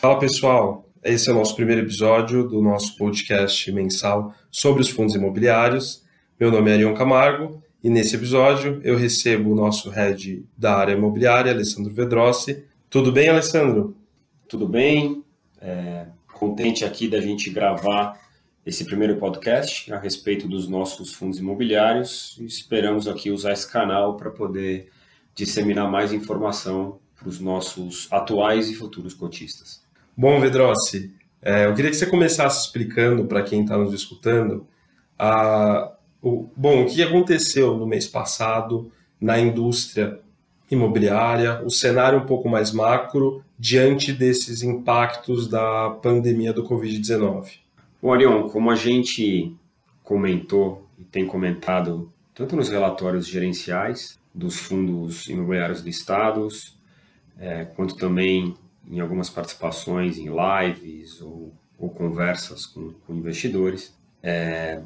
Fala pessoal, esse é o nosso primeiro episódio do nosso podcast mensal sobre os fundos imobiliários. Meu nome é Arion Camargo e nesse episódio eu recebo o nosso head da área imobiliária, Alessandro Vedrossi. Tudo bem, Alessandro? Tudo bem. É, contente aqui da gente gravar esse primeiro podcast a respeito dos nossos fundos imobiliários. Esperamos aqui usar esse canal para poder disseminar mais informação para os nossos atuais e futuros cotistas. Bom, Vedrossi, é, eu queria que você começasse explicando para quem está nos escutando a, o, bom, o que aconteceu no mês passado na indústria imobiliária, o cenário um pouco mais macro diante desses impactos da pandemia do Covid-19. Bom, Arion, como a gente comentou e tem comentado tanto nos relatórios gerenciais dos fundos imobiliários listados, é, quanto também em algumas participações em lives ou, ou conversas com, com investidores. É,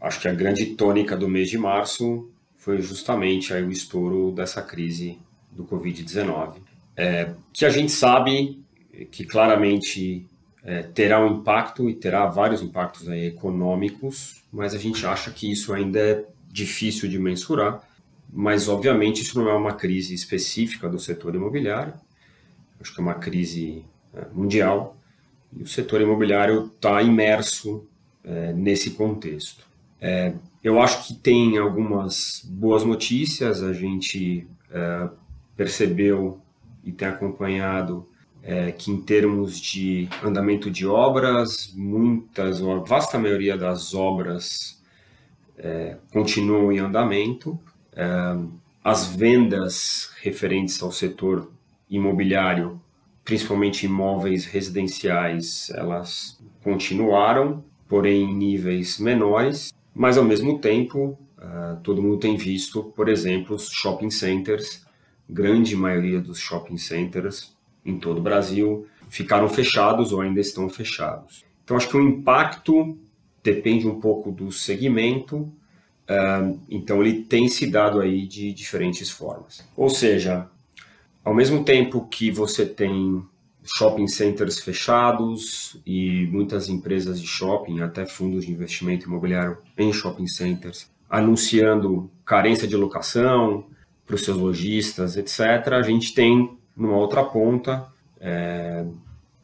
acho que a grande tônica do mês de março foi justamente aí o estouro dessa crise do Covid-19, é, que a gente sabe que claramente é, terá um impacto e terá vários impactos aí econômicos, mas a gente acha que isso ainda é difícil de mensurar. Mas, obviamente, isso não é uma crise específica do setor imobiliário, acho que é uma crise é, mundial, e o setor imobiliário está imerso é, nesse contexto. É, eu acho que tem algumas boas notícias, a gente é, percebeu e tem acompanhado é, que em termos de andamento de obras, muitas, ou a vasta maioria das obras é, continuam em andamento. as vendas referentes ao setor imobiliário, principalmente imóveis residenciais, elas continuaram, porém em níveis menores, mas ao mesmo tempo, uh, todo mundo tem visto, por exemplo, os shopping centers, grande maioria dos shopping centers em todo o Brasil ficaram fechados ou ainda estão fechados. Então acho que o impacto depende um pouco do segmento, uh, então ele tem se dado aí de diferentes formas. Ou seja, ao mesmo tempo que você tem shopping centers fechados e muitas empresas de shopping, até fundos de investimento imobiliário em shopping centers, anunciando carência de locação para os seus lojistas, etc., a gente tem, numa outra ponta, é,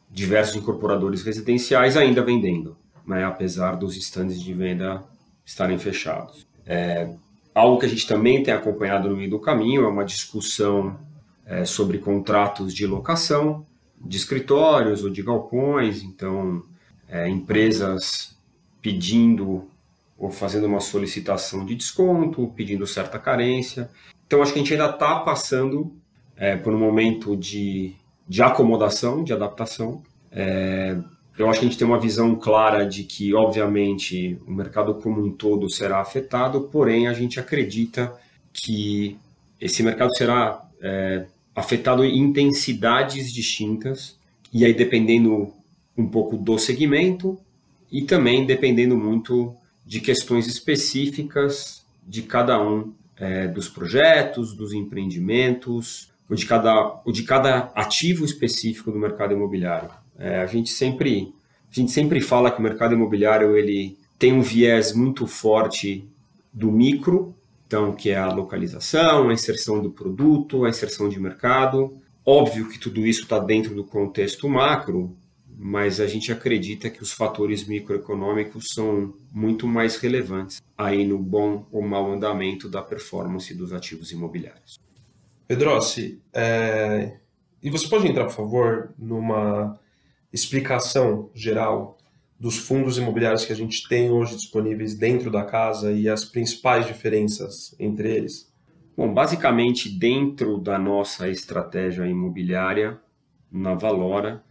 diversos incorporadores residenciais ainda vendendo, né, apesar dos estandes de venda estarem fechados. É, algo que a gente também tem acompanhado no meio do caminho é uma discussão é, sobre contratos de locação de escritórios ou de galpões, então é, empresas pedindo ou fazendo uma solicitação de desconto, pedindo certa carência. Então acho que a gente ainda está passando é, por um momento de, de acomodação, de adaptação. É, eu acho que a gente tem uma visão clara de que, obviamente, o mercado como um todo será afetado, porém a gente acredita que esse mercado será é, afetado em intensidades distintas, e aí dependendo um pouco do segmento e também dependendo muito de questões específicas de cada um é, dos projetos, dos empreendimentos, ou de cada, ou de cada ativo específico do mercado imobiliário. É, a gente sempre a gente sempre fala que o mercado imobiliário ele tem um viés muito forte do micro então, que é a localização, a inserção do produto, a inserção de mercado. Óbvio que tudo isso está dentro do contexto macro, mas a gente acredita que os fatores microeconômicos são muito mais relevantes aí no bom ou mau andamento da performance dos ativos imobiliários. Pedrossi, é... e você pode entrar, por favor, numa explicação geral dos fundos imobiliários que a gente tem hoje disponíveis dentro da casa e as principais diferenças entre eles? Bom, basicamente, dentro da nossa estratégia imobiliária, na Valora,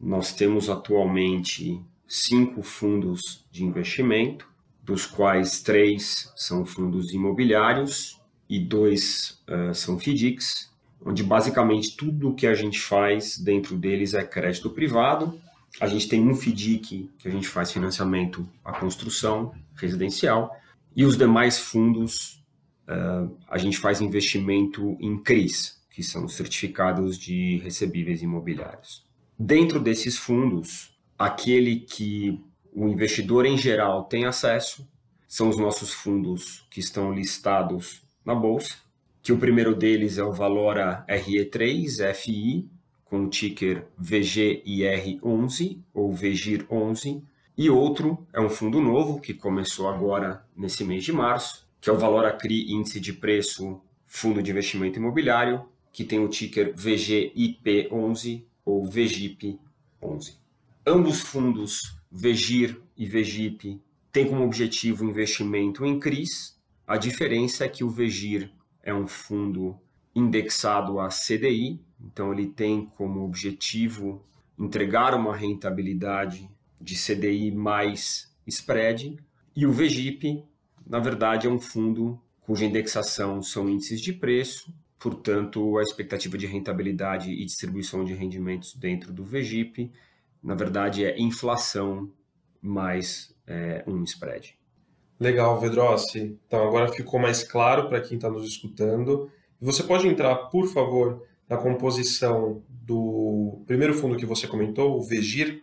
nós temos atualmente cinco fundos de investimento, dos quais três são fundos imobiliários e dois uh, são FDICs, onde basicamente tudo o que a gente faz dentro deles é crédito privado a gente tem um FDIC, que a gente faz financiamento à construção residencial, e os demais fundos uh, a gente faz investimento em CRIs, que são certificados de recebíveis imobiliários. Dentro desses fundos, aquele que o investidor em geral tem acesso são os nossos fundos que estão listados na bolsa, que o primeiro deles é o Valora RE3 FI, com o ticker VGIR11 ou VGIR11, e outro é um fundo novo que começou agora nesse mês de março, que é o Valora CRI Índice de Preço Fundo de Investimento Imobiliário, que tem o ticker VGIP11 ou VGIP11. Ambos fundos, VGIR e VGIP, têm como objetivo investimento em CRIs. A diferença é que o VGIR é um fundo indexado a CDI, então ele tem como objetivo entregar uma rentabilidade de CDI mais spread, e o VGIP, na verdade, é um fundo cuja indexação são índices de preço, portanto, a expectativa de rentabilidade e distribuição de rendimentos dentro do VGIP, na verdade, é inflação mais é, um spread. Legal, Vedrossi. Então agora ficou mais claro para quem está nos escutando. Você pode entrar, por favor, na composição do primeiro fundo que você comentou, o VEGIR?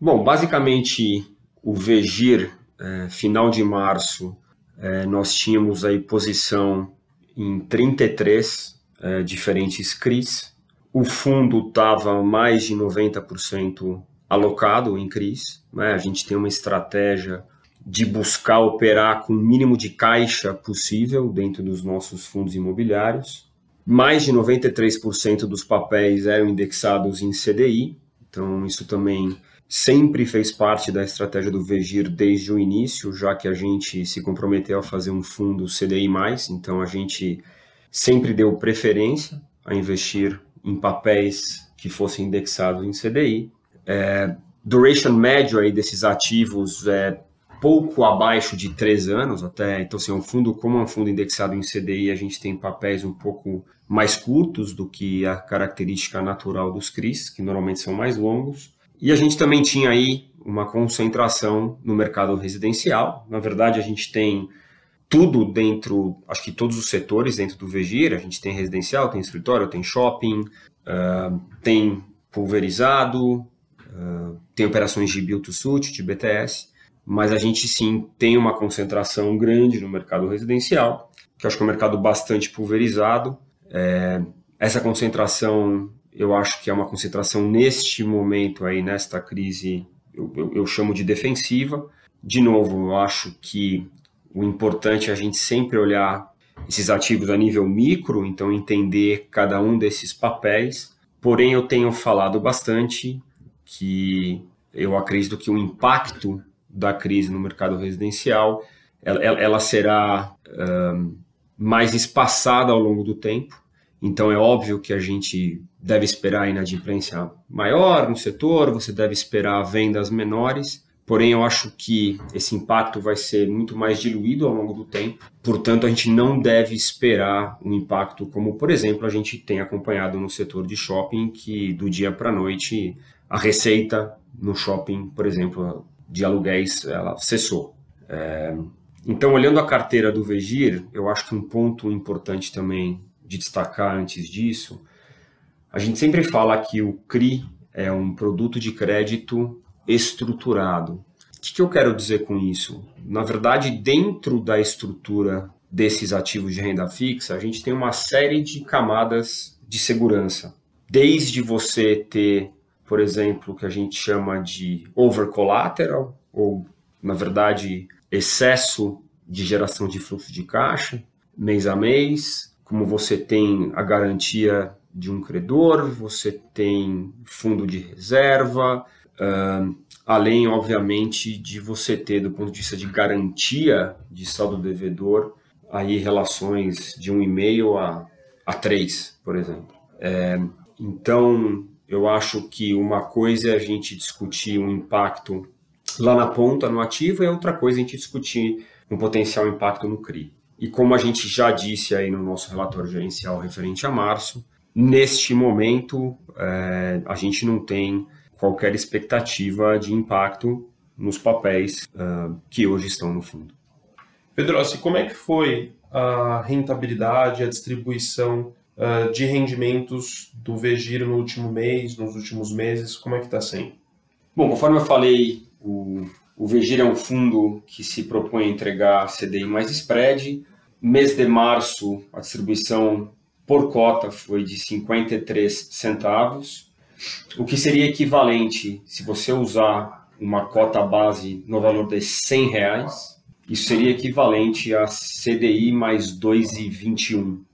Bom, basicamente o VEGIR, é, final de março, é, nós tínhamos aí posição em 33 é, diferentes CRIs. O fundo estava mais de 90% alocado em CRIs. Né? A gente tem uma estratégia de buscar operar com o mínimo de caixa possível dentro dos nossos fundos imobiliários. Mais de 93% dos papéis eram indexados em CDI, então isso também sempre fez parte da estratégia do Vegir desde o início, já que a gente se comprometeu a fazer um fundo CDI+, então a gente sempre deu preferência a investir em papéis que fossem indexados em CDI. É, duration médio aí desses ativos é pouco abaixo de três anos até. Então, assim, um fundo, como é um fundo indexado em CDI, a gente tem papéis um pouco mais curtos do que a característica natural dos CRIs, que normalmente são mais longos. E a gente também tinha aí uma concentração no mercado residencial. Na verdade, a gente tem tudo dentro, acho que todos os setores dentro do Vegir. A gente tem residencial, tem escritório, tem shopping, uh, tem pulverizado, uh, tem operações de build-to-suit, de BTS mas a gente sim tem uma concentração grande no mercado residencial, que eu acho que é um mercado bastante pulverizado. É, essa concentração, eu acho que é uma concentração neste momento aí, nesta crise, eu, eu, eu chamo de defensiva. De novo, eu acho que o importante é a gente sempre olhar esses ativos a nível micro, então entender cada um desses papéis. Porém, eu tenho falado bastante que eu acredito que o impacto da crise no mercado residencial, ela, ela será um, mais espaçada ao longo do tempo. Então é óbvio que a gente deve esperar inadimplência maior no setor, você deve esperar vendas menores, porém eu acho que esse impacto vai ser muito mais diluído ao longo do tempo. Portanto, a gente não deve esperar um impacto como, por exemplo, a gente tem acompanhado no setor de shopping, que do dia para a noite a receita no shopping, por exemplo, de aluguéis ela cessou. É, então, olhando a carteira do Vegir, eu acho que um ponto importante também de destacar antes disso, a gente sempre fala que o CRI é um produto de crédito estruturado. O que, que eu quero dizer com isso? Na verdade, dentro da estrutura desses ativos de renda fixa, a gente tem uma série de camadas de segurança. Desde você ter por exemplo, que a gente chama de over collateral, ou, na verdade, excesso de geração de fluxo de caixa, mês a mês, como você tem a garantia de um credor, você tem fundo de reserva, uh, além, obviamente, de você ter, do ponto de vista de garantia de saldo devedor, aí relações de 1,5 a, a 3, por exemplo. É, então, eu acho que uma coisa é a gente discutir um impacto lá na ponta, no ativo, e outra coisa é a gente discutir um potencial impacto no CRI. E como a gente já disse aí no nosso relatório gerencial referente a março, neste momento é, a gente não tem qualquer expectativa de impacto nos papéis uh, que hoje estão no fundo. Pedrossi, como é que foi a rentabilidade, a distribuição uh, de rendimentos do Vegiro no último mês, nos últimos meses? Como é que está sendo? Bom, conforme eu falei, o, o Vegiro é um fundo que se propõe a entregar CDI mais spread. Mês de março, a distribuição por cota foi de 53 centavos, o que seria equivalente, se você usar uma cota base no valor de 100 reais, isso seria equivalente a CDI mais 2,21%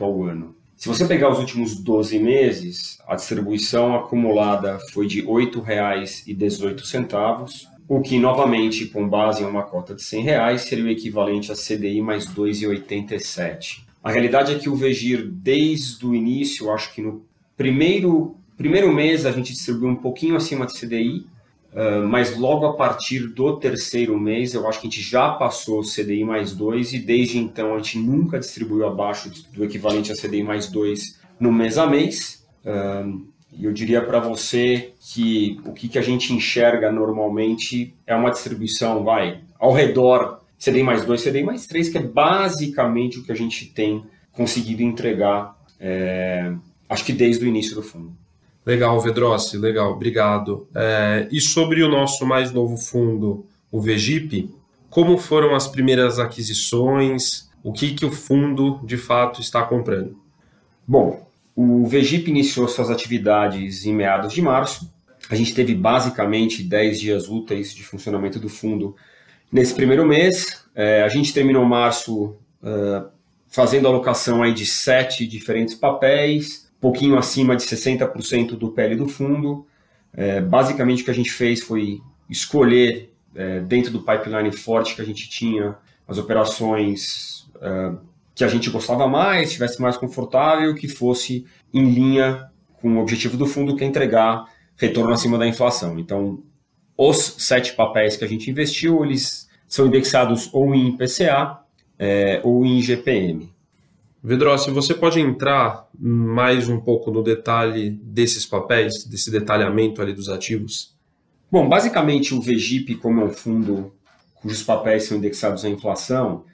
ao ano. Se você pegar os últimos 12 meses, a distribuição acumulada foi de R$ 8,18, o que, novamente, com base em uma cota de R$ reais, seria o equivalente a CDI mais 2,87. A realidade é que o Vegir, desde o início, acho que no primeiro, primeiro mês a gente distribuiu um pouquinho acima de CDI, Uh, mas logo a partir do terceiro mês, eu acho que a gente já passou o CDI mais 2 e desde então a gente nunca distribuiu abaixo do equivalente a CDI mais 2 no mês a mês. Uh, e eu diria para você que o que, que a gente enxerga normalmente é uma distribuição, vai, ao redor CDI mais 2, CDI mais 3, que é basicamente o que a gente tem conseguido entregar, é, acho que desde o início do fundo. Legal, Vedrossi, legal, obrigado. É, e sobre o nosso mais novo fundo, o Vegip, como foram as primeiras aquisições? O que, que o fundo de fato está comprando? Bom, o Vegip iniciou suas atividades em meados de março. A gente teve basicamente 10 dias úteis de funcionamento do fundo nesse primeiro mês. É, a gente terminou março uh, fazendo alocação aí de sete diferentes papéis pouquinho acima de 60% do PL do fundo. É, basicamente, o que a gente fez foi escolher, é, dentro do pipeline forte que a gente tinha, as operações é, que a gente gostava mais, estivesse mais confortável, que fosse em linha com o objetivo do fundo, que é entregar retorno acima da inflação. Então, os sete papéis que a gente investiu, eles são indexados ou em IPCA é, ou em GPM. Vedrossi, você pode entrar mais um pouco no detalhe desses papéis, desse detalhamento ali dos ativos? Bom, basicamente o VGIP, como é um fundo cujos papéis são indexados à inflação,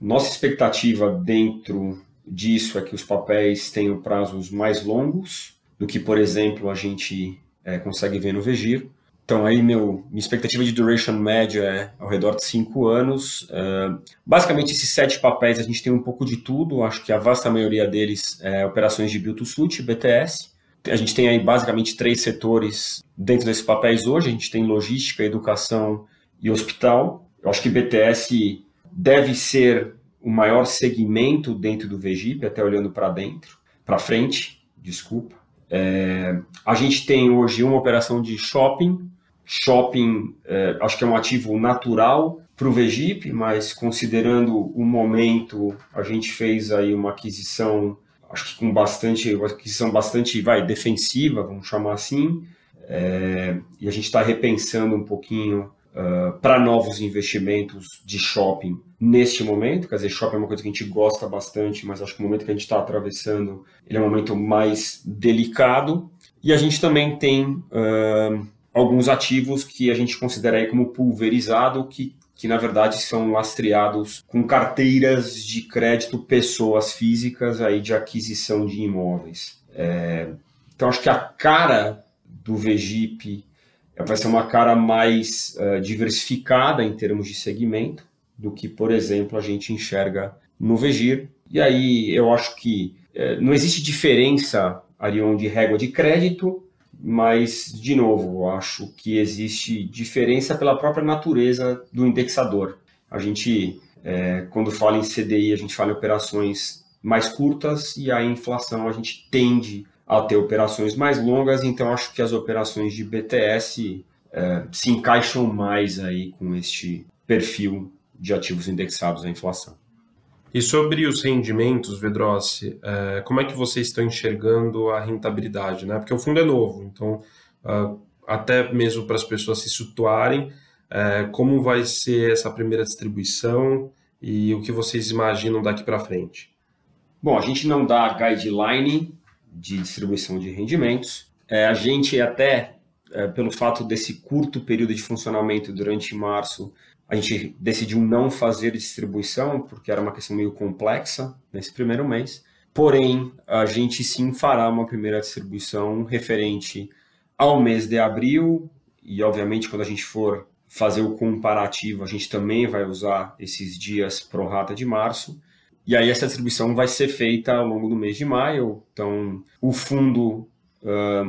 nossa expectativa dentro disso é que os papéis tenham prazos mais longos do que, por exemplo, a gente é, consegue ver no VGIR. Então aí meu, minha expectativa de duration média é ao redor de cinco anos. Uh, basicamente esses sete papéis a gente tem um pouco de tudo. Acho que a vasta maioria deles é operações de build to suit, BTS. A gente tem aí basicamente três setores dentro desses papéis hoje. A gente tem logística, educação e hospital. Eu acho que BTS deve ser o maior segmento dentro do VGIP, até olhando para dentro, para frente, desculpa. É, a gente tem hoje uma operação de shopping. Shopping, é, acho que é um ativo natural para o Vegip, mas considerando o momento, a gente fez aí uma aquisição, acho que com bastante, uma aquisição bastante, vai, defensiva, vamos chamar assim, é, e a gente está repensando um pouquinho uh, para novos investimentos de shopping neste momento. Quer dizer, shopping é uma coisa que a gente gosta bastante, mas acho que o momento que a gente está atravessando ele é um momento mais delicado. E a gente também tem uh, alguns ativos que a gente considera aí como pulverizado, que, que na verdade são lastreados com carteiras de crédito pessoas físicas aí de aquisição de imóveis. É, então acho que a cara do VGIP vai ser uma cara mais uh, diversificada em termos de segmento do que, por exemplo, a gente enxerga no Vegir. E aí eu acho que uh, não existe diferença, Arion, de régua de crédito, mas, de novo, eu acho que existe diferença pela própria natureza do indexador. A gente, é, quando fala em CDI, a gente fala em operações mais curtas e a inflação a gente tende a ter operações mais longas, então acho que as operações de BTS é, se encaixam mais aí com este perfil de ativos indexados à inflação. E sobre os rendimentos, Vedrossi, é, como é que vocês estão enxergando a rentabilidade? Né? Porque o fundo é novo, então uh, até mesmo para as pessoas se situarem, é, como vai ser essa primeira distribuição e o que vocês imaginam daqui para frente? Bom, a gente não dá guideline de distribuição de rendimentos. É, a gente até é, pelo fato desse curto período de funcionamento durante março, a gente decidiu não fazer distribuição, porque era uma questão meio complexa nesse primeiro mês. Porém, a gente sim fará uma primeira distribuição referente ao mês de abril, e obviamente quando a gente for fazer o comparativo, a gente também vai usar esses dias pro rata de março. E aí essa distribuição vai ser feita ao longo do mês de maio. Então, o fundo,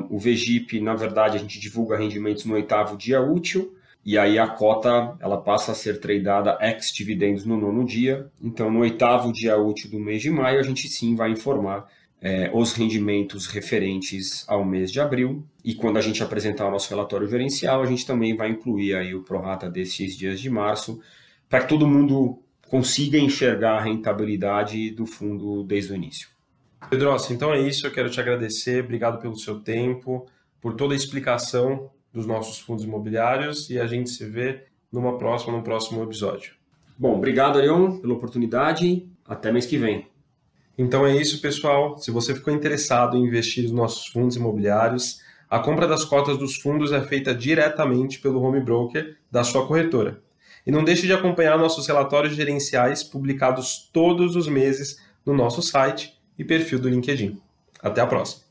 o VGIP, na verdade, a gente divulga rendimentos no oitavo dia útil. E aí a cota ela passa a ser tradeada ex dividendos no nono dia. Então, no oitavo dia útil do mês de maio, a gente sim vai informar os rendimentos referentes ao mês de abril. E quando a gente apresentar o nosso relatório gerencial, a gente também vai incluir aí o prorata desses dias de março, para que todo mundo consiga enxergar a rentabilidade do fundo desde o início. Pedroça, então é isso. Eu quero te agradecer. Obrigado pelo seu tempo, por toda a explicação dos nossos fundos imobiliários e a gente se vê numa próxima, num próximo episódio. Bom, obrigado, Arion, pela oportunidade. Até mês que vem. Então é isso, pessoal. Se você ficou interessado em investir nos nossos fundos imobiliários, a compra das cotas dos fundos é feita diretamente pelo home broker da sua corretora. E não deixe de acompanhar nossos relatórios gerenciais publicados todos os meses no nosso site e perfil do LinkedIn. Até a próxima!